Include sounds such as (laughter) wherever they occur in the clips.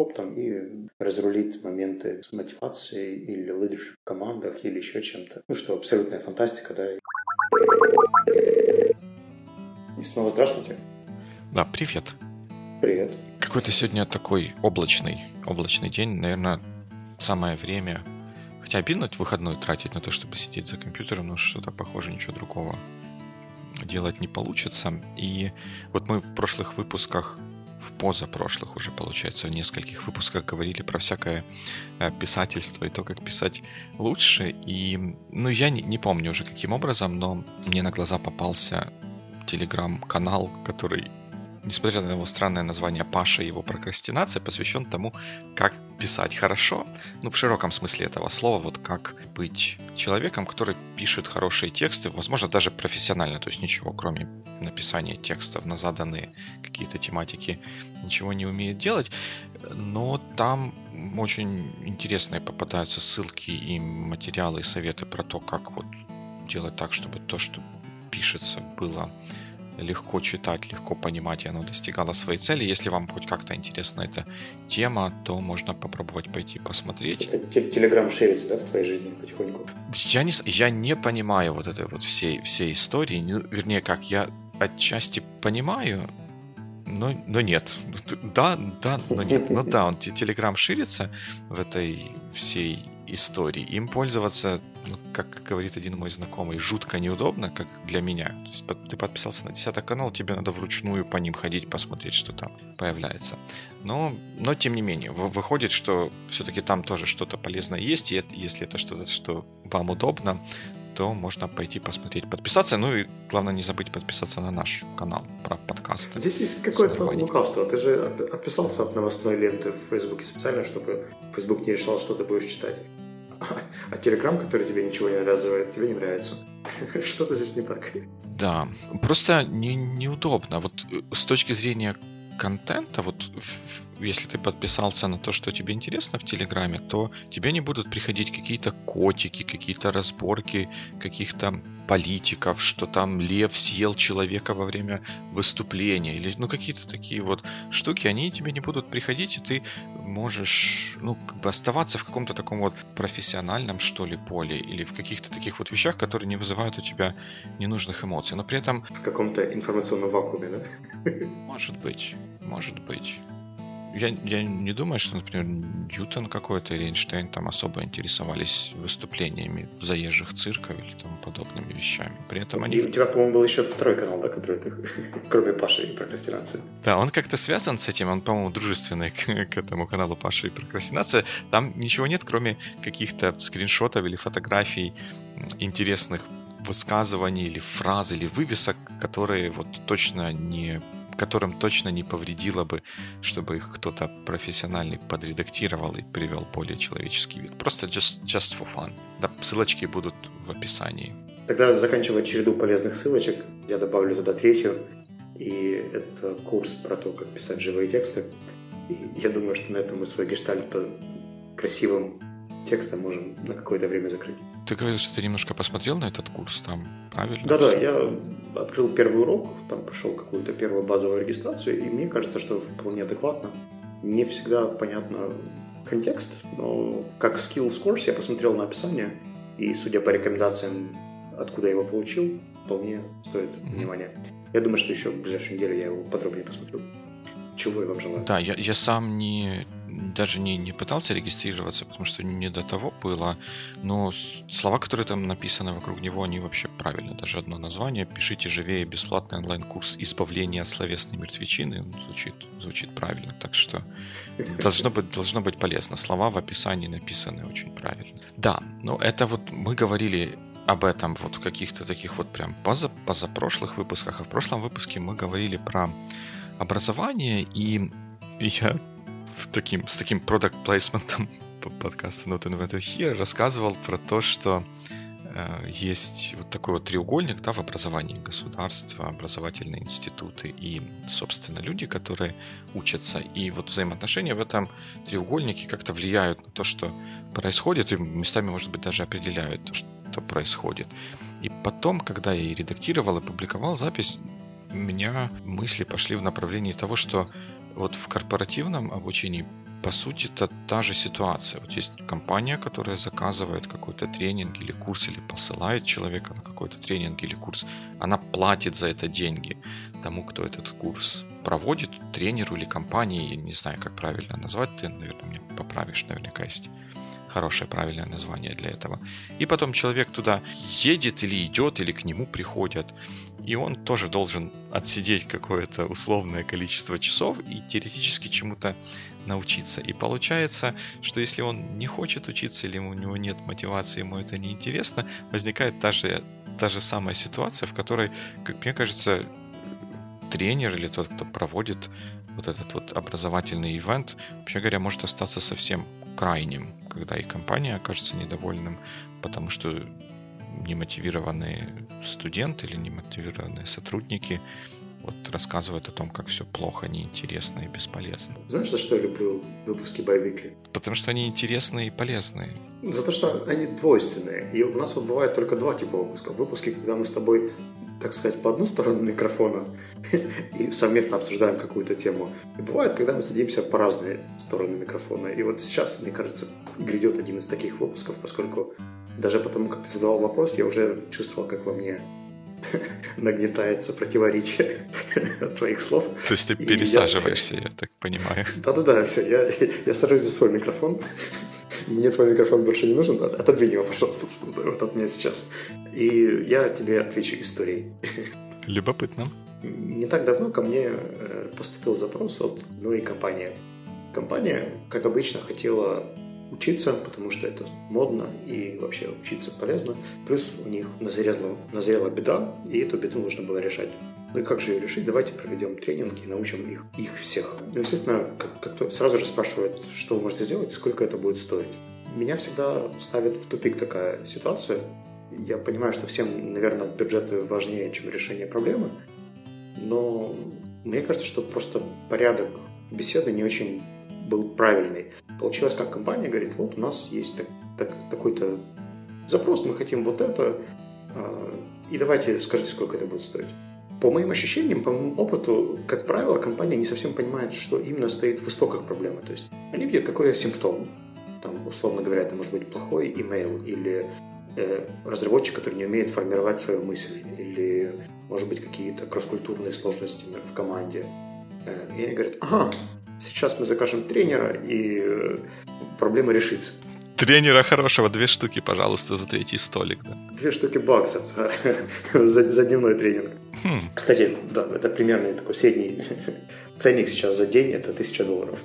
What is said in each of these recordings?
хоп там и разрулит моменты с мотивацией или лидершип в командах или еще чем-то. Ну что, абсолютная фантастика, да. И снова здравствуйте. Да, привет. Привет. Какой-то сегодня такой облачный, облачный день. Наверное, самое время Хотя обидно выходной тратить на то, чтобы сидеть за компьютером, но что-то похоже, ничего другого делать не получится. И вот мы в прошлых выпусках, в позапрошлых уже, получается, в нескольких выпусках говорили про всякое э, писательство и то, как писать лучше. И, ну, я не, не помню уже каким образом, но мне на глаза попался телеграм-канал, который несмотря на его странное название Паша и его прокрастинация, посвящен тому, как писать хорошо, ну, в широком смысле этого слова, вот как быть человеком, который пишет хорошие тексты, возможно, даже профессионально, то есть ничего, кроме написания текстов на заданные какие-то тематики, ничего не умеет делать, но там очень интересные попадаются ссылки и материалы, и советы про то, как вот делать так, чтобы то, что пишется, было легко читать, легко понимать, и оно достигало своей цели. Если вам хоть как-то интересна эта тема, то можно попробовать пойти посмотреть. Телеграм шерится, да, в твоей жизни потихоньку? Я не, я не понимаю вот этой вот всей, всей истории. Ну, вернее, как, я отчасти понимаю, но, но нет. Да, да, но нет. Ну да, он телеграм ширится в этой всей истории. Им пользоваться ну, как говорит один мой знакомый, жутко неудобно, как для меня. То есть ты подписался на 10 канал, тебе надо вручную по ним ходить, посмотреть, что там появляется. Но, но тем не менее, выходит, что все-таки там тоже что-то полезное есть, и это, если это что-то, что вам удобно, то можно пойти посмотреть, подписаться. Ну и главное не забыть подписаться на наш канал про подкасты. Здесь есть какое-то лукавство. Ты же отписался от новостной ленты в Фейсбуке специально, чтобы Фейсбук не решал, что ты будешь читать а Телеграм, который тебе ничего не навязывает, тебе не нравится. (laughs) Что-то здесь не так. Да, просто не, неудобно. Вот э, с точки зрения контента, вот если ты подписался на то, что тебе интересно в Телеграме, то тебе не будут приходить какие-то котики, какие-то разборки каких-то политиков, что там лев съел человека во время выступления, или ну какие-то такие вот штуки, они тебе не будут приходить, и ты можешь, ну, как бы оставаться в каком-то таком вот профессиональном, что ли, поле, или в каких-то таких вот вещах, которые не вызывают у тебя ненужных эмоций, но при этом... В каком-то информационном вакууме, да? Может быть, может быть я, я не думаю, что, например, Ньютон какой-то или Эйнштейн там особо интересовались выступлениями заезжих цирков или тому подобными вещами. При этом они... И у тебя, по-моему, был еще второй канал, да, который ты, (laughs) кроме Паши и прокрастинации. Да, он как-то связан с этим, он, по-моему, дружественный (laughs) к, к этому каналу Паши и прокрастинация. Там ничего нет, кроме каких-то скриншотов или фотографий интересных высказываний или фраз или вывесок, которые вот точно не которым точно не повредило бы, чтобы их кто-то профессиональный подредактировал и привел более человеческий вид. Просто just, just for fun. Да, ссылочки будут в описании. Тогда заканчивая череду полезных ссылочек, я добавлю туда третью. И это курс про то, как писать живые тексты. И я думаю, что на этом мы свой гештальт по красивым текстом можем на какое-то время закрыть. Ты говорил, что ты немножко посмотрел на этот курс там, правильно? Да-да, я открыл первый урок, там прошел какую-то первую базовую регистрацию, и мне кажется, что вполне адекватно. Не всегда понятно контекст, но как skills course я посмотрел на описание, и судя по рекомендациям, откуда я его получил, вполне стоит mm-hmm. внимания. Я думаю, что еще в ближайшую неделю я его подробнее посмотрю. Чего я вам желаю? Да, я, я сам не даже не, не пытался регистрироваться, потому что не до того было, но слова, которые там написаны вокруг него, они вообще правильно. Даже одно название «Пишите живее бесплатный онлайн-курс избавления от словесной мертвечины» звучит, звучит правильно, так что должно быть, должно быть полезно. Слова в описании написаны очень правильно. Да, но это вот мы говорили об этом вот в каких-то таких вот прям поза, позапрошлых выпусках, а в прошлом выпуске мы говорили про образование, и (laughs) я в таким, с таким продукт плейсментом подкаста Not Invented Here рассказывал про то, что э, есть вот такой вот треугольник да, в образовании государства, образовательные институты и, собственно, люди, которые учатся. И вот взаимоотношения в этом треугольнике как-то влияют на то, что происходит, и местами, может быть, даже определяют то, что происходит. И потом, когда я и редактировал и публиковал запись, у меня мысли пошли в направлении того, что вот в корпоративном обучении по сути, это та же ситуация. Вот есть компания, которая заказывает какой-то тренинг или курс, или посылает человека на какой-то тренинг или курс. Она платит за это деньги тому, кто этот курс проводит, тренеру или компании, я не знаю, как правильно назвать, ты, наверное, мне поправишь, наверняка есть хорошее правильное название для этого. И потом человек туда едет или идет, или к нему приходят. И он тоже должен отсидеть какое-то условное количество часов и теоретически чему-то научиться. И получается, что если он не хочет учиться или у него нет мотивации, ему это не интересно, возникает та же, та же самая ситуация, в которой, как мне кажется, тренер или тот, кто проводит вот этот вот образовательный ивент, вообще говоря, может остаться совсем крайним, когда и компания окажется недовольным, потому что немотивированные студенты или немотивированные сотрудники вот рассказывают о том, как все плохо, неинтересно и бесполезно. Знаешь, за что я люблю выпуски Байвикли? Потому что они интересные и полезные. За то, что они двойственные. И у нас вот бывает только два типа выпусков. Выпуски, когда мы с тобой так сказать, по одну сторону микрофона (laughs) и совместно обсуждаем какую-то тему. И бывает, когда мы садимся по разные стороны микрофона. И вот сейчас, мне кажется, грядет один из таких выпусков, поскольку даже потому, как ты задавал вопрос, я уже чувствовал, как во мне (laughs) нагнетается противоречие от (laughs) твоих слов. То есть ты пересаживаешься, я... я так понимаю. Да-да-да, все, я, (laughs) я сажусь за свой микрофон. Мне твой микрофон больше не нужен, отодвинь его, пожалуйста, вот от меня сейчас. И я тебе отвечу историей. Любопытно. Не так давно ко мне э, поступил запрос от одной компании. Компания, как обычно, хотела учиться, потому что это модно и вообще учиться полезно. Плюс у них назрела, назрела беда, и эту беду нужно было решать. Ну и как же ее решить? Давайте проведем тренинги и научим их, их всех. Ну, естественно, как, как сразу же спрашивают, что вы можете сделать, сколько это будет стоить. Меня всегда ставит в тупик такая ситуация. Я понимаю, что всем, наверное, бюджеты важнее, чем решение проблемы, но мне кажется, что просто порядок беседы не очень был правильный. Получилось, как компания говорит, вот у нас есть так, так, такой-то запрос, мы хотим вот это, э, и давайте скажите, сколько это будет стоить. По моим ощущениям, по моему опыту, как правило, компания не совсем понимает, что именно стоит в истоках проблемы. То есть они видят какой симптом. Там, условно говоря, это может быть плохой имейл или э, разработчик, который не умеет формировать свою мысль, или, может быть, какие-то кросс-культурные сложности в команде. Э, и они говорят, ага, сейчас мы закажем тренера, и э, проблема решится. Тренера хорошего, две штуки, пожалуйста, за третий столик. Да. Две штуки баксов (laughs) за, за дневной тренинг. Хм. Кстати, да, это примерно такой средний (laughs) ценник сейчас за день, это тысяча долларов.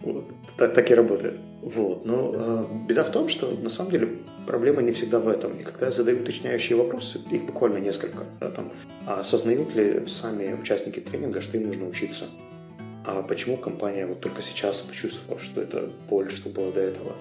Вот. Так, так и работает. Вот. Но э, беда в том, что на самом деле проблема не всегда в этом. И когда я задаю уточняющие вопросы, их буквально несколько, да, там, а осознают ли сами участники тренинга, что им нужно учиться? А почему компания вот только сейчас почувствовала, что это боль, что было до этого?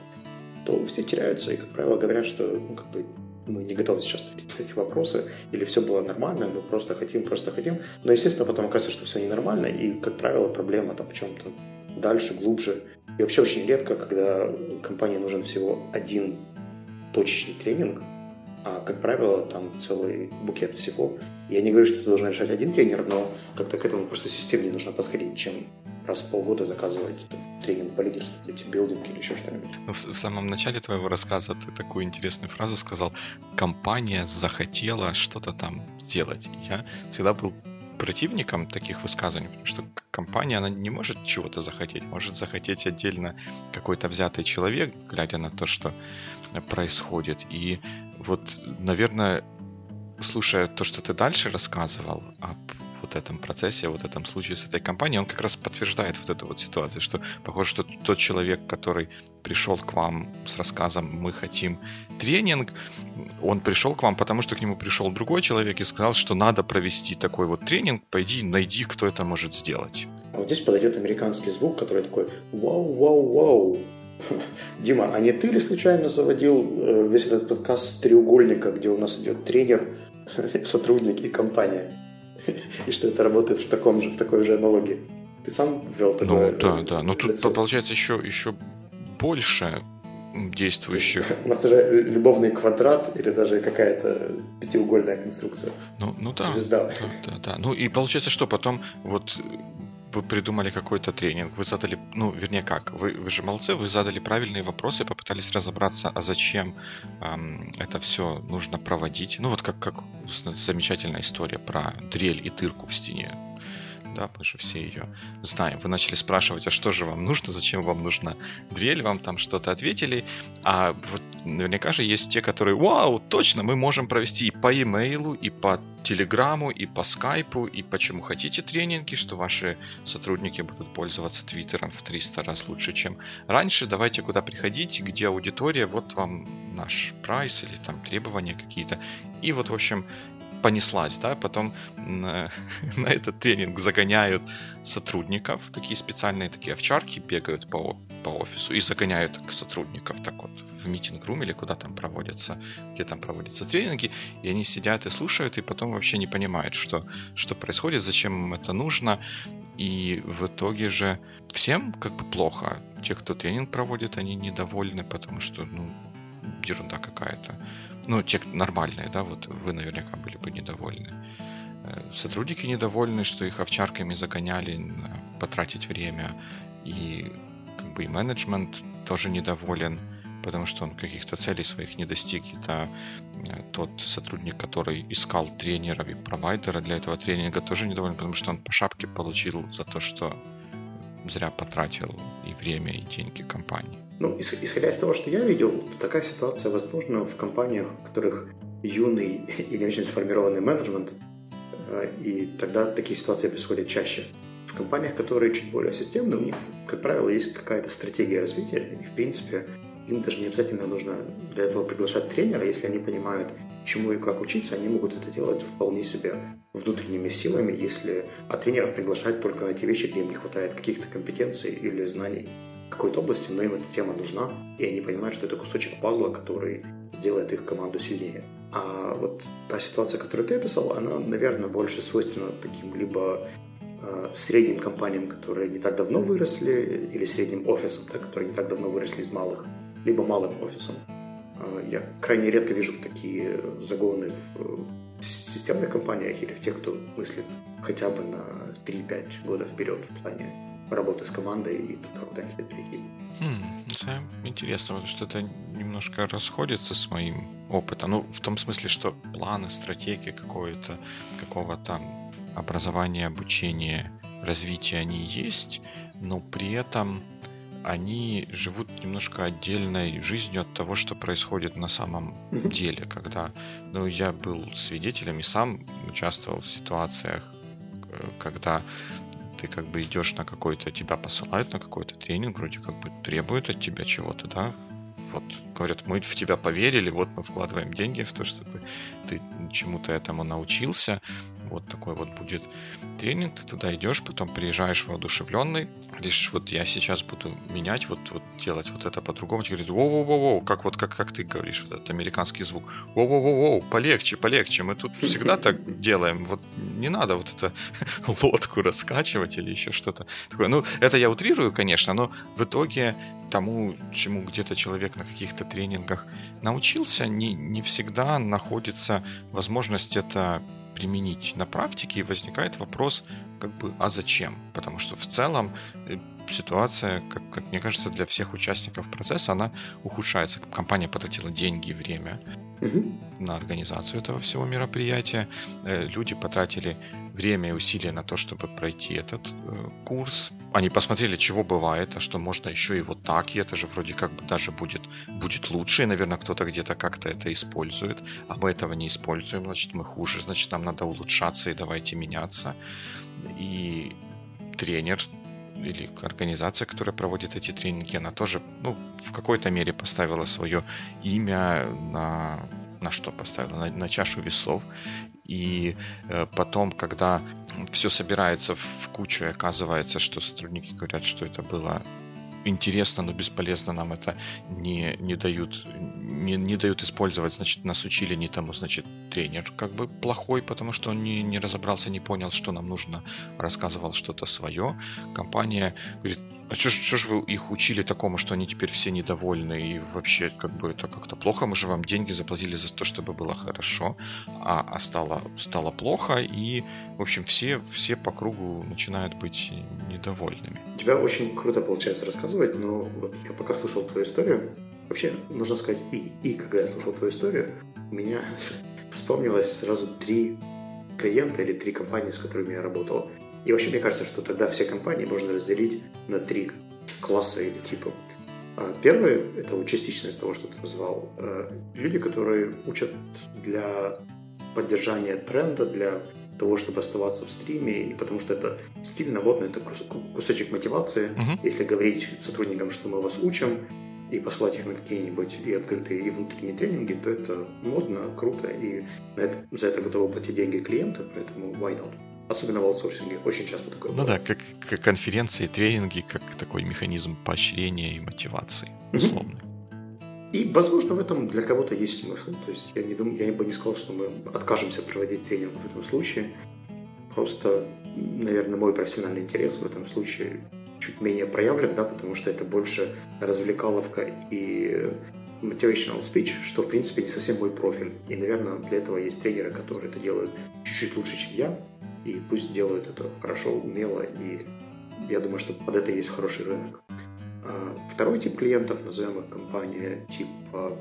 то все теряются и, как правило, говорят, что ну, как бы, мы не готовы сейчас ответить на эти вопросы, или все было нормально, мы просто хотим, просто хотим. Но, естественно, потом оказывается, что все ненормально, и, как правило, проблема там в чем-то дальше, глубже. И вообще очень редко, когда компании нужен всего один точечный тренинг, а, как правило, там целый букет всего. Я не говорю, что ты должен решать один тренер, но как-то к этому просто системнее нужно подходить, чем раз в полгода заказывать тренинг по лидерству, или билдинг или еще что-нибудь. Ну, в, в самом начале твоего рассказа ты такую интересную фразу сказал. Компания захотела что-то там сделать. Я всегда был противником таких высказываний, потому что компания, она не может чего-то захотеть. Может захотеть отдельно какой-то взятый человек, глядя на то, что происходит. И вот, наверное, слушая то, что ты дальше рассказывал об вот этом процессе, вот этом случае с этой компанией, он как раз подтверждает вот эту вот ситуацию, что похоже, что тот человек, который пришел к вам с рассказом «мы хотим тренинг», он пришел к вам, потому что к нему пришел другой человек и сказал, что надо провести такой вот тренинг, пойди найди, кто это может сделать. А вот здесь подойдет американский звук, который такой «вау, вау, вау». (laughs) Дима, а не ты ли случайно заводил э, весь этот подкаст с треугольника, где у нас идет тренер, (laughs) сотрудник и компания? (laughs) и что это работает в таком же, в такой же аналогии. Ты сам ввел такое Ну, да, да. Но тут получается еще, еще больше действующих. У нас уже любовный квадрат или даже какая-то пятиугольная конструкция. Ну, ну да. Звезда. Да, да, да. Ну и получается, что потом вот вы придумали какой-то тренинг, вы задали, ну, вернее, как, вы, вы же молодцы, вы задали правильные вопросы, попытались разобраться, а зачем эм, это все нужно проводить. Ну, вот как, как замечательная история про дрель и дырку в стене да, мы же все ее знаем. Вы начали спрашивать, а что же вам нужно, зачем вам нужна дрель, вам там что-то ответили, а вот наверняка же есть те, которые, вау, точно, мы можем провести и по имейлу, и по телеграмму, и по скайпу, и почему хотите тренинги, что ваши сотрудники будут пользоваться твиттером в 300 раз лучше, чем раньше. Давайте куда приходить, где аудитория, вот вам наш прайс или там требования какие-то. И вот, в общем, понеслась, да, потом на, (laughs) на этот тренинг загоняют сотрудников, такие специальные такие овчарки бегают по, по офису и загоняют сотрудников так вот в митинг-рум или куда там проводятся, где там проводятся тренинги, и они сидят и слушают, и потом вообще не понимают, что, что происходит, зачем им это нужно, и в итоге же всем как бы плохо. Те, кто тренинг проводит, они недовольны, потому что, ну, ерунда какая-то ну, те нормальные, да, вот вы наверняка были бы недовольны. Э, сотрудники недовольны, что их овчарками загоняли потратить время, и как бы и менеджмент тоже недоволен, потому что он каких-то целей своих не достиг. Это тот сотрудник, который искал тренеров и провайдера для этого тренинга, тоже недоволен, потому что он по шапке получил за то, что зря потратил и время, и деньги компании. Ну, исходя из того, что я видел, такая ситуация возможна в компаниях, в которых юный (laughs) и не очень сформированный менеджмент, э, и тогда такие ситуации происходят чаще. В компаниях, которые чуть более системные, у них, как правило, есть какая-то стратегия развития, и, в принципе, им даже не обязательно нужно для этого приглашать тренера, если они понимают, чему и как учиться, они могут это делать вполне себе внутренними силами, если от тренеров приглашать только на те вещи, где им не хватает каких-то компетенций или знаний какой-то области, но им эта тема нужна, и они понимают, что это кусочек пазла, который сделает их команду сильнее. А вот та ситуация, которую ты описал, она, наверное, больше свойственна таким либо э, средним компаниям, которые не так давно выросли, или средним офисам, да, которые не так давно выросли из малых, либо малым офисом. Э, я крайне редко вижу такие загоны в системных компаниях или в тех, кто мыслит хотя бы на 3-5 года вперед в плане работы с командой и туда, куда они хотят перейти. Хм, это интересно, потому что это немножко расходится с моим опытом. Ну, в том смысле, что планы, стратегии какое-то, какого-то образования, обучения, развития они есть, но при этом они живут немножко отдельной жизнью от того, что происходит на самом mm-hmm. деле, когда, ну, я был свидетелем и сам участвовал в ситуациях, э, когда ты как бы идешь на какой-то, тебя посылают на какой-то тренинг, вроде как бы требуют от тебя чего-то, да, вот говорят, мы в тебя поверили, вот мы вкладываем деньги в то, чтобы ты чему-то этому научился, вот такой вот будет тренинг, ты туда идешь, потом приезжаешь воодушевленный, говоришь, вот я сейчас буду менять, вот, вот делать вот это по-другому, тебе говорят, воу-воу-воу, как вот как, как ты говоришь, вот этот американский звук, воу-воу-воу, полегче, полегче, мы тут всегда так делаем, вот не надо вот это (laughs) лодку раскачивать или еще что-то такое. Ну, это я утрирую, конечно, но в итоге тому, чему где-то человек на каких-то тренингах научился, не, не всегда находится возможность это применить на практике, и возникает вопрос, как бы, а зачем? Потому что в целом э, ситуация, как, как мне кажется, для всех участников процесса, она ухудшается. Компания потратила деньги и время угу. на организацию этого всего мероприятия. Э, люди потратили время и усилия на то, чтобы пройти этот э, курс. Они посмотрели, чего бывает, а что можно еще и вот так, и это же вроде как бы даже будет, будет лучше, и, наверное, кто-то где-то как-то это использует, а мы этого не используем, значит, мы хуже, значит, нам надо улучшаться и давайте меняться. И тренер или организация, которая проводит эти тренинги, она тоже ну, в какой-то мере поставила свое имя на, на что поставила? На, на чашу весов. И э, потом, когда все собирается в кучу и оказывается, что сотрудники говорят, что это было интересно, но бесполезно нам это не, не дают не, не дают использовать, значит, нас учили не тому, значит, тренер как бы плохой, потому что он не, не разобрался, не понял, что нам нужно, рассказывал что-то свое. Компания говорит, А что ж вы их учили такому, что они теперь все недовольны и вообще как бы это как-то плохо? Мы же вам деньги заплатили за то, чтобы было хорошо, а, а стало, стало плохо, и, в общем, все, все по кругу начинают быть недовольными. Тебя очень круто получается рассказывать, но вот я пока слушал твою историю, вообще, нужно сказать, и, и когда я слушал твою историю, у меня (laughs) вспомнилось сразу три клиента или три компании, с которыми я работал. И вообще, мне кажется, что тогда все компании можно разделить на три класса или типа. А первый – это частично из того, что ты назвал. Э, люди, которые учат для поддержания тренда, для того, чтобы оставаться в стриме, и потому что это стильно, вот, это кусочек мотивации. Uh-huh. Если говорить сотрудникам, что мы вас учим, и послать их на какие-нибудь и открытые, и внутренние тренинги, то это модно, круто, и за это готовы платить деньги клиента, поэтому why not? Особенно в аутсорсинге. Очень часто такое Ну да, как, как конференции, тренинги, как такой механизм поощрения и мотивации, условно. И, возможно, в этом для кого-то есть смысл. То есть я, не думаю, я бы не сказал, что мы откажемся проводить тренинг в этом случае. Просто, наверное, мой профессиональный интерес в этом случае чуть менее проявлен, да, потому что это больше развлекаловка и motivational speech, что, в принципе, не совсем мой профиль. И, наверное, для этого есть тренеры, которые это делают чуть-чуть лучше, чем я и пусть делают это хорошо, умело, и я думаю, что под это есть хороший рынок. А, второй тип клиентов, назовем их компания типа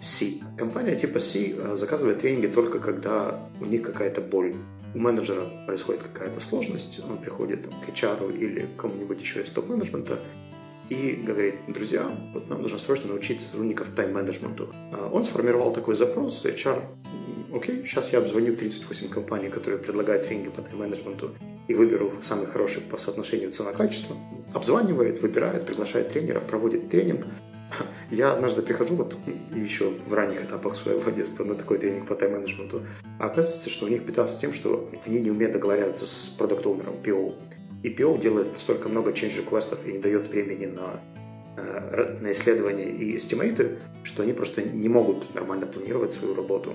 C. Компания типа C а, заказывает тренинги только когда у них какая-то боль. У менеджера происходит какая-то сложность, он приходит к HR или кому-нибудь еще из топ-менеджмента и говорит, друзья, вот нам нужно срочно научить сотрудников тайм-менеджменту. А, он сформировал такой запрос, HR окей, сейчас я обзвоню 38 компаний, которые предлагают тренинги по тайм-менеджменту и выберу самый хороший по соотношению цена-качество. Обзванивает, выбирает, приглашает тренера, проводит тренинг. (laughs) Я однажды прихожу вот еще в ранних этапах своего детства на такой тренинг по тайм-менеджменту, а оказывается, что у них беда с тем, что они не умеют договариваться с продукт-оунером, PO. И PO делает столько много change реквестов и не дает времени на э, на исследования и эстимейты, что они просто не могут нормально планировать свою работу.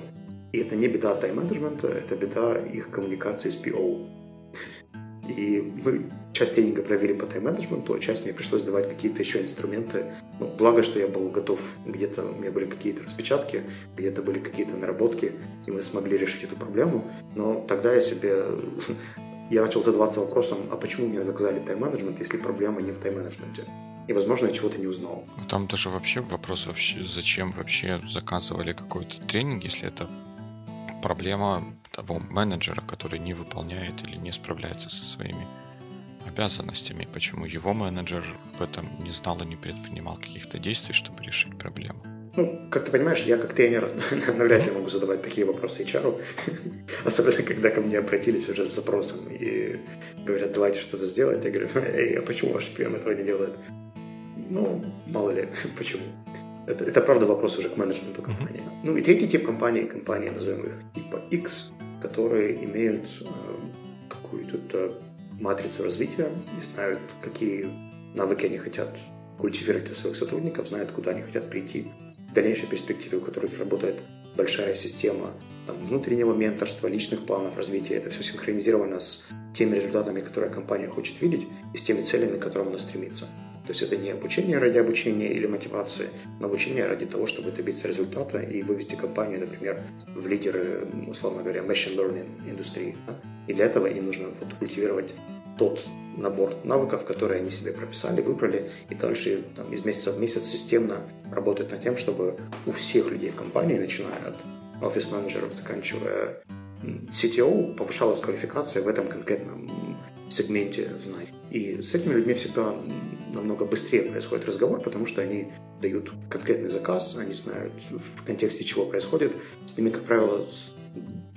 И это не беда тайм-менеджмента, это беда их коммуникации с PO. И мы часть тренинга провели по тайм-менеджменту, а часть мне пришлось давать какие-то еще инструменты. Ну, благо, что я был готов, где-то у меня были какие-то распечатки, где-то были какие-то наработки, и мы смогли решить эту проблему. Но тогда я себе... (laughs) Я начал задаваться вопросом, а почему мне заказали тайм-менеджмент, если проблема не в тайм-менеджменте? И, возможно, я чего-то не узнал. Там даже вообще вопрос вообще, зачем вообще заказывали какой-то тренинг, если это проблема того менеджера, который не выполняет или не справляется со своими обязанностями, почему его менеджер об этом не знал и не предпринимал каких-то действий, чтобы решить проблему. Ну, как ты понимаешь, я как тренер (laughs) навряд ли могу задавать такие вопросы HR, (laughs) особенно когда ко мне обратились уже с запросом и говорят, давайте что-то сделать. Я говорю, эй, а почему ваш прием этого не делает? Ну, мало ли, (laughs) почему. Это, это правда вопрос уже к менеджменту компании. Mm-hmm. Ну и третий тип компаний, компании, назовем их типа X, которые имеют э, какую-то матрицу развития и знают, какие навыки они хотят культивировать у своих сотрудников, знают, куда они хотят прийти. В дальнейшей перспективе, у которых работает большая система там, внутреннего менторства, личных планов развития. Это все синхронизировано с теми результатами, которые компания хочет видеть, и с теми целями, к которым она стремится. То есть это не обучение ради обучения или мотивации, но обучение ради того, чтобы добиться результата и вывести компанию, например, в лидеры, условно говоря, machine learning индустрии. И для этого им нужно вот, культивировать тот набор навыков, которые они себе прописали, выбрали, и дальше там, из месяца в месяц системно работать над тем, чтобы у всех людей в компании, начиная от офис-менеджеров, заканчивая CTO, повышалась квалификация в этом конкретном сегменте знаний. И с этими людьми всегда намного быстрее происходит разговор, потому что они дают конкретный заказ, они знают в контексте чего происходит. С ними, как правило,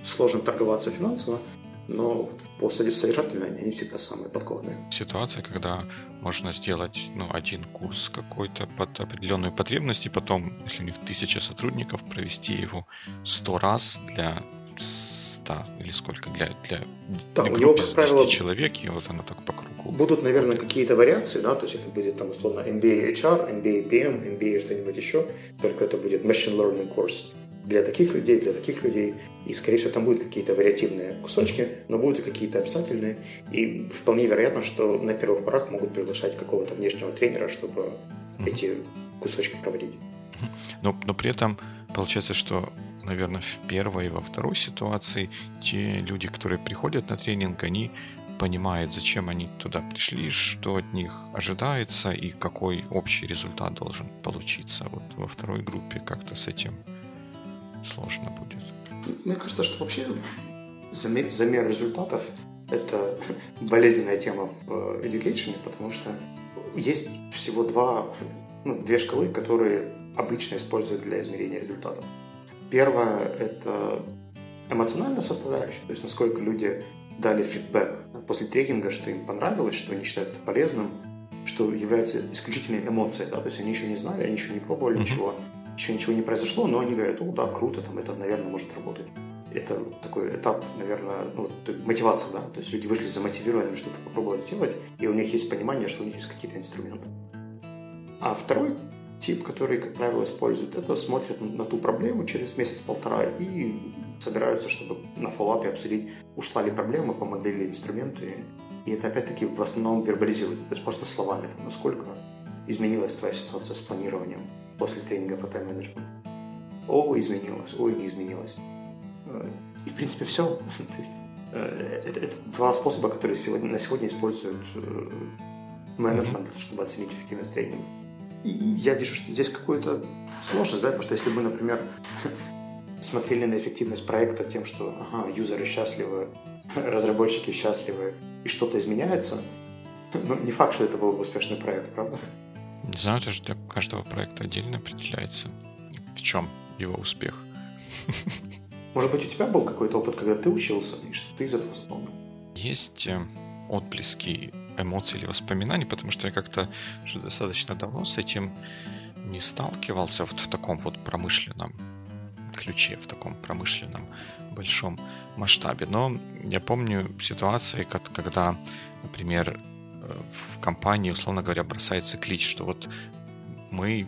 сложно торговаться финансово, но по содержательной они всегда самые подкованные. Ситуация, когда можно сделать ну, один курс какой-то под определенную потребность, и потом, если у них тысяча сотрудников, провести его сто раз для 100 или сколько для, для, да, для группы с 10 человек, и вот оно так по кругу. Будут, наверное, какие-то вариации, да, то есть это будет там условно MBA HR, MBA PM, MBA что-нибудь еще, только это будет machine learning course. для таких людей, для таких людей. И, скорее всего, там будут какие-то вариативные кусочки, но будут и какие-то описательные. И вполне вероятно, что на первых порах могут приглашать какого-то внешнего тренера, чтобы mm-hmm. эти кусочки проводить. Но, но при этом получается, что наверное, в первой и во второй ситуации те люди, которые приходят на тренинг, они понимают, зачем они туда пришли, что от них ожидается и какой общий результат должен получиться. Вот во второй группе как-то с этим сложно будет. Мне кажется, что вообще замер, замер результатов – это (laughs) болезненная тема в education, потому что есть всего два, ну, две шкалы, которые обычно используют для измерения результатов. Первое – это эмоциональная составляющая, то есть насколько люди дали фидбэк после трекинга, что им понравилось, что они считают это полезным, что является исключительной эмоцией, да, то есть они еще не знали, они еще не пробовали mm-hmm. ничего, еще ничего не произошло, но они говорят, о, да, круто, там, это, наверное, может работать. Это такой этап, наверное, ну, вот, мотивация, да, то есть люди вышли замотивированными что-то попробовать сделать, и у них есть понимание, что у них есть какие-то инструменты. А второй тип, который, как правило, используют, это смотрят на ту проблему через месяц-полтора и собираются, чтобы на фоллапе обсудить, ушла ли проблема, помогли ли инструменты. И это опять-таки в основном вербализируется, то есть просто словами, насколько изменилась твоя ситуация с планированием после тренинга по тайм-менеджменту. О, изменилось, ой, не изменилось. Э, и, в принципе, все. (laughs) То есть, э, это, это два способа, которые сегодня, на сегодня используют э, менеджмент, чтобы оценить эффективность тренинга. И я вижу, что здесь какую-то сложность, да, потому что если бы, например, (laughs) смотрели на эффективность проекта тем, что ага, юзеры счастливы, (laughs) разработчики счастливы, и что-то изменяется, (laughs) ну, не факт, что это был бы успешный проект, правда? Не знаю, это же для каждого проекта отдельно определяется. В чем его успех? Может быть, у тебя был какой-то опыт, когда ты учился, и что ты из этого запомнил? Есть э, отблески эмоций или воспоминаний, потому что я как-то уже достаточно давно с этим не сталкивался вот в таком вот промышленном ключе, в таком промышленном большом масштабе. Но я помню ситуации, когда, например, э, в компании, условно говоря, бросается клич, что вот мы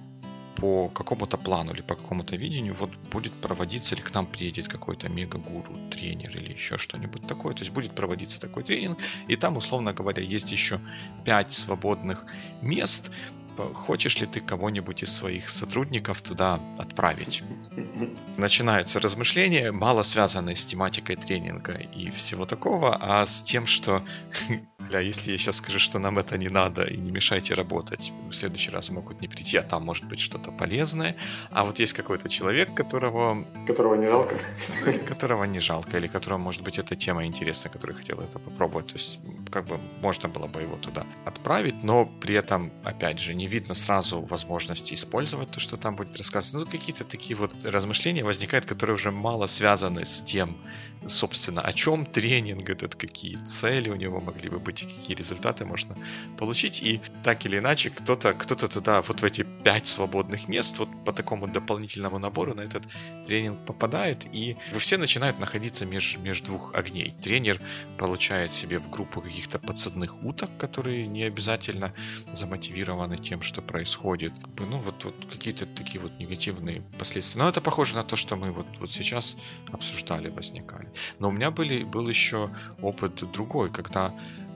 по какому-то плану или по какому-то видению вот будет проводиться, или к нам приедет какой-то мега-гуру, тренер или еще что-нибудь такое. То есть будет проводиться такой тренинг, и там, условно говоря, есть еще пять свободных мест, хочешь ли ты кого-нибудь из своих сотрудников туда отправить? Начинаются размышления, мало связанные с тематикой тренинга и всего такого, а с тем, что (laughs) бля, если я сейчас скажу, что нам это не надо и не мешайте работать, в следующий раз могут не прийти, а там может быть что-то полезное. А вот есть какой-то человек, которого... Которого не жалко. Которого не жалко, или которого, может быть, эта тема интересна, который хотел это попробовать. То есть, как бы, можно было бы его туда отправить, но при этом, опять же, не видно сразу возможности использовать то, что там будет рассказано. Ну, какие-то такие вот размышления возникают, которые уже мало связаны с тем, собственно, о чем тренинг этот, какие цели у него могли бы быть и какие результаты можно получить. И так или иначе, кто-то кто туда, вот в эти пять свободных мест, вот по такому дополнительному набору на этот тренинг попадает, и все начинают находиться между меж двух огней. Тренер получает себе в группу каких-то подсадных уток, которые не обязательно замотивированы тем, что происходит. Ну, вот, вот какие-то такие вот негативные последствия. Но это похоже на то, что мы вот, вот сейчас обсуждали, возникали. Но у меня были, был еще опыт другой, когда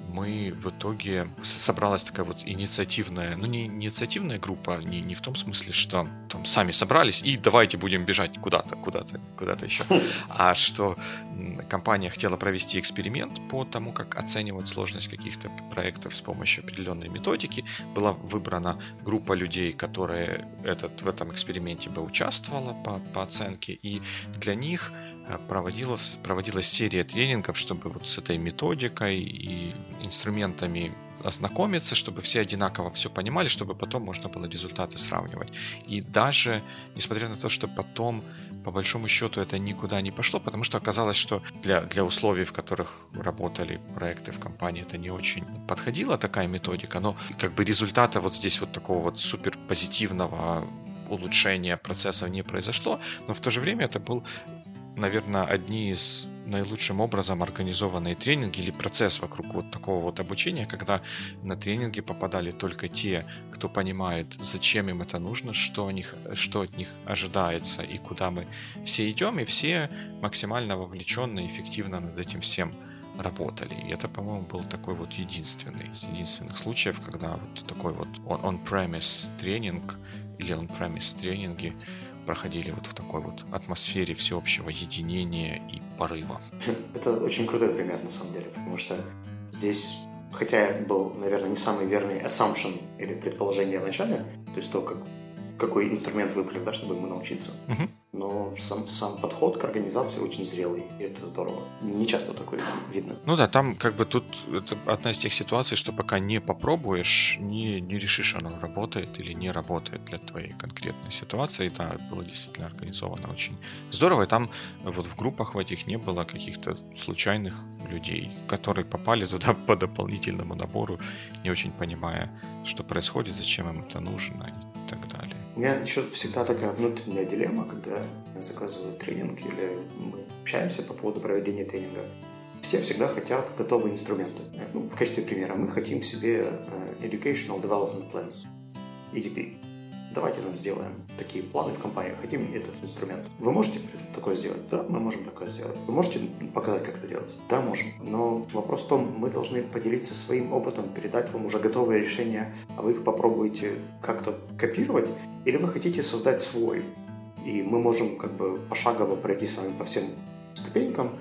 мы в итоге собралась такая вот инициативная, ну не инициативная группа, не, не в том смысле, что там сами собрались и давайте будем бежать куда-то, куда-то, куда-то еще, а что компания хотела провести эксперимент по тому, как оценивать сложность каких-то проектов с помощью определенной методики. Была выбрана группа людей, которые этот, в этом эксперименте бы участвовала по, по оценке, и для них проводилась, проводилась серия тренингов, чтобы вот с этой методикой и инструментами ознакомиться, чтобы все одинаково все понимали, чтобы потом можно было результаты сравнивать. И даже, несмотря на то, что потом, по большому счету, это никуда не пошло, потому что оказалось, что для, для условий, в которых работали проекты в компании, это не очень подходила такая методика, но как бы результата вот здесь вот такого вот супер позитивного улучшения процессов не произошло, но в то же время это был наверное, одни из наилучшим образом организованные тренинги или процесс вокруг вот такого вот обучения, когда на тренинги попадали только те, кто понимает, зачем им это нужно, что, у них, что от них ожидается и куда мы все идем, и все максимально вовлеченно и эффективно над этим всем работали. И это, по-моему, был такой вот единственный из единственных случаев, когда вот такой вот on-premise тренинг или on-premise тренинги проходили вот в такой вот атмосфере всеобщего единения и порыва. (laughs) Это очень крутой пример, на самом деле, потому что здесь, хотя был, наверное, не самый верный assumption или предположение в начале, то есть то, как, какой инструмент выбрали, да, чтобы ему научиться, uh-huh но сам, сам подход к организации очень зрелый, и это здорово. Не часто такое видно. Ну да, там как бы тут это одна из тех ситуаций, что пока не попробуешь, не, не решишь, оно работает или не работает для твоей конкретной ситуации. Да, было действительно организовано очень здорово. И там вот в группах в этих не было каких-то случайных людей, которые попали туда (laughs) по дополнительному набору, не очень понимая, что происходит, зачем им это нужно и так далее. У меня еще всегда такая внутренняя дилемма, когда я заказываю тренинг или мы общаемся по поводу проведения тренинга. Все всегда хотят готовые инструменты. Ну, в качестве примера, мы хотим себе э, Educational Development Plans, EDP давайте нам сделаем такие планы в компании, хотим этот инструмент. Вы можете такое сделать? Да, мы можем такое сделать. Вы можете показать, как это делается? Да, можем. Но вопрос в том, мы должны поделиться своим опытом, передать вам уже готовые решения, а вы их попробуете как-то копировать, или вы хотите создать свой. И мы можем как бы пошагово пройти с вами по всем ступенькам,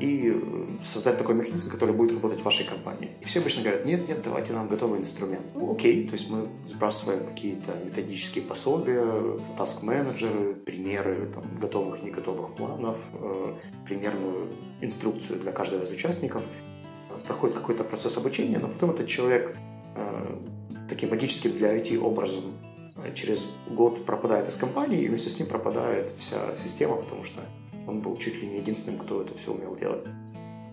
и э, создать такой механизм, который будет работать в вашей компании. И все обычно говорят, нет, нет, давайте нам готовый инструмент. Ну, окей, то есть мы сбрасываем какие-то методические пособия, таск-менеджеры, примеры там, готовых, не готовых планов, э, примерную инструкцию для каждого из участников. Проходит какой-то процесс обучения, но потом этот человек таким магическим для IT образом через год пропадает из компании, и вместе с ним пропадает вся система, потому что он был чуть ли не единственным, кто это все умел делать.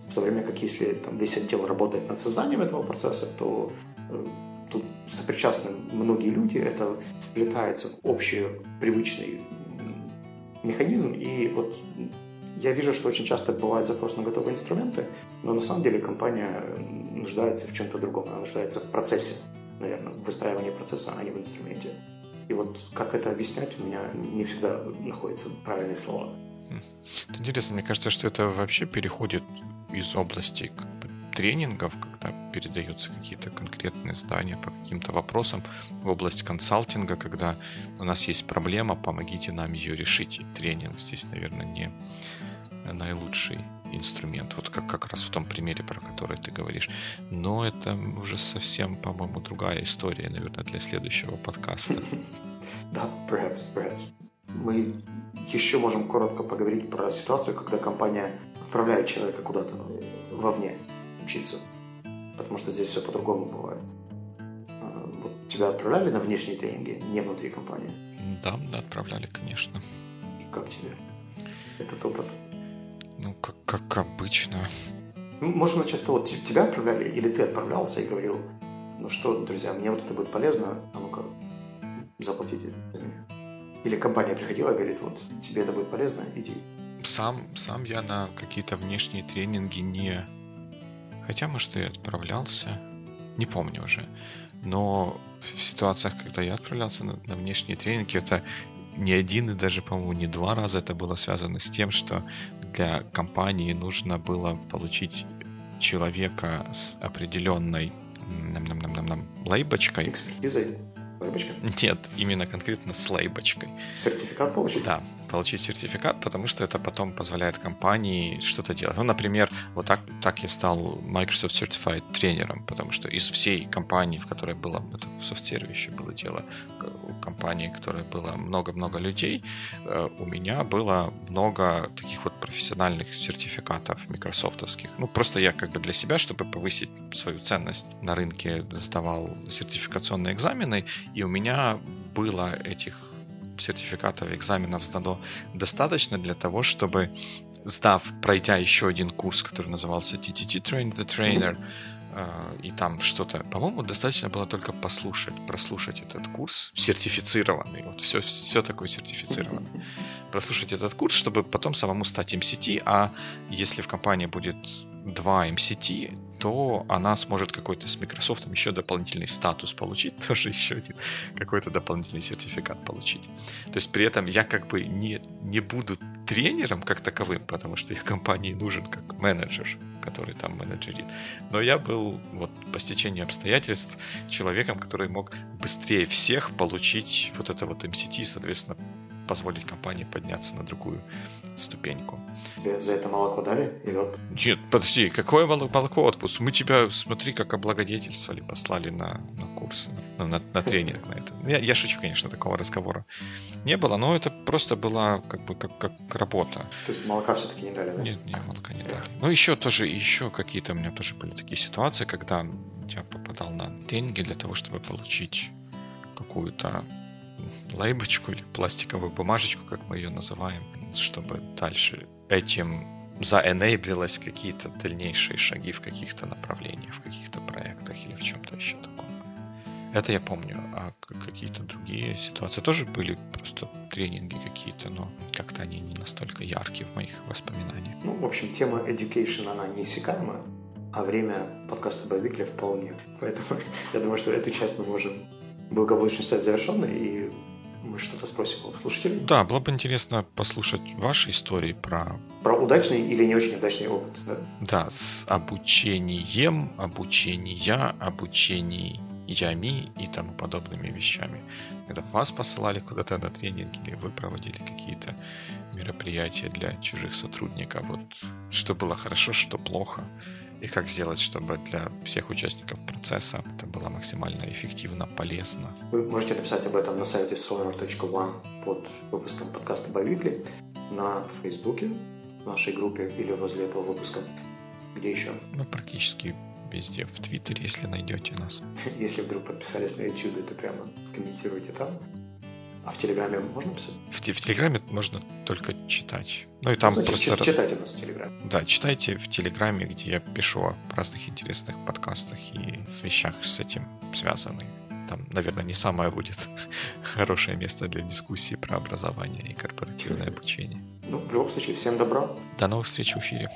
В то время как если там, весь отдел работает над созданием этого процесса, то э, тут сопричастны многие люди, это вплетается в общий привычный механизм, и вот я вижу, что очень часто бывает запрос на готовые инструменты, но на самом деле компания нуждается в чем-то другом, она нуждается в процессе, наверное, в выстраивании процесса, а не в инструменте. И вот как это объяснять, у меня не всегда находятся правильные слова. Это интересно, мне кажется, что это вообще переходит из области тренингов, когда передаются какие-то конкретные здания по каким-то вопросам, в область консалтинга, когда у нас есть проблема, помогите нам ее решить. И тренинг здесь, наверное, не наилучший инструмент, вот как, как раз в том примере, про который ты говоришь. Но это уже совсем, по-моему, другая история, наверное, для следующего подкаста. (laughs) Да, perhaps, perhaps. Мы еще можем коротко поговорить про ситуацию, когда компания отправляет человека куда-то вовне учиться. Потому что здесь все по-другому бывает. А, вот тебя отправляли на внешние тренинги, не внутри компании? Да, да, отправляли, конечно. И как тебе этот опыт? Ну, как, как обычно. Ну, можем начать с того, тебя отправляли или ты отправлялся и говорил, ну что, друзья, мне вот это будет полезно, а ну-ка, заплатите. Или компания приходила и говорит, вот, тебе это будет полезно, иди. Сам, сам я на какие-то внешние тренинги не... Хотя, может, и отправлялся. Не помню уже. Но в ситуациях, когда я отправлялся на, на внешние тренинги, это не один и даже, по-моему, не два раза это было связано с тем, что для компании нужно было получить человека с определенной нам, нам, нам, нам, нам, лейбочкой. Экспертизой. Лейбочка? Нет, именно конкретно с лейбочкой. Сертификат получить? Да, получить сертификат, потому что это потом позволяет компании что-то делать. Ну, например, вот так, так я стал Microsoft Certified тренером, потому что из всей компании, в которой было, это в софтсерве еще было дело, компании, в которой было много-много людей, э, у меня было много таких вот профессиональных сертификатов микрософтовских. Ну, просто я как бы для себя, чтобы повысить свою ценность на рынке, сдавал сертификационные экзамены, и у меня было этих сертификатов, экзаменов сдано достаточно для того, чтобы сдав, пройдя еще один курс, который назывался TTT Train the Trainer, э, и там что-то, по-моему, достаточно было только послушать, прослушать этот курс, сертифицированный, вот все, все такое сертифицированное, (laughs) прослушать этот курс, чтобы потом самому стать MCT, а если в компании будет два MCT, то она сможет какой-то с Microsoft еще дополнительный статус получить, (laughs) тоже еще один какой-то дополнительный сертификат получить. То есть при этом я как бы не, не буду тренером как таковым, потому что я (laughs) компании нужен как менеджер, который там менеджерит. Но я был вот по стечению обстоятельств человеком, который мог быстрее всех получить вот это вот MCT, соответственно, позволить компании подняться на другую ступеньку. Тебе за это молоко дали или отпуск? Нет, подожди, какое молоко отпуск? Мы тебя, смотри, как облагодетельствовали, послали на, на курсы, ну, на, на тренинг на это. Я, я шучу, конечно, такого разговора не было, но это просто была как бы как, как работа. То есть молока все-таки не дали, да? Нет, нет, молока не дали. Ну, еще тоже, еще какие-то у меня тоже были такие ситуации, когда я попадал на тренинги для того, чтобы получить какую-то лейбочку или пластиковую бумажечку, как мы ее называем, чтобы дальше этим заэнейблилось какие-то дальнейшие шаги в каких-то направлениях, в каких-то проектах или в чем-то еще таком. Это я помню. А какие-то другие ситуации тоже были просто тренинги какие-то, но как-то они не настолько яркие в моих воспоминаниях. Ну, в общем, тема education, она неиссякаемая, а время подкаста Бавикли вполне. Поэтому (laughs) я думаю, что эту часть мы можем благополучно стать завершенной и мы что-то спросим у слушателей. Да, было бы интересно послушать ваши истории про... Про удачный или не очень удачный опыт. Да, да с обучением, обучения, обучениями и тому подобными вещами. Когда вас посылали куда-то на тренинг или вы проводили какие-то мероприятия для чужих сотрудников. Вот что было хорошо, что плохо и как сделать, чтобы для всех участников процесса это было максимально эффективно, полезно. Вы можете написать об этом на сайте sonar.one под выпуском подкаста Бавикли, на Фейсбуке, в нашей группе или возле этого выпуска. Где еще? Ну, практически везде. В Твиттере, если найдете нас. (laughs) Если вдруг подписались на YouTube, то прямо комментируйте там. А в Телеграме можно писать? В, в Телеграме можно только читать. Ну и там ну, значит, просто... Читайте нас в Телеграме. Да, читайте в Телеграме, где я пишу о разных интересных подкастах и вещах с этим связанных. Там, наверное, не самое будет (laughs) хорошее место для дискуссии про образование и корпоративное обучение. Ну, в любом случае, всем добра. До новых встреч в эфире.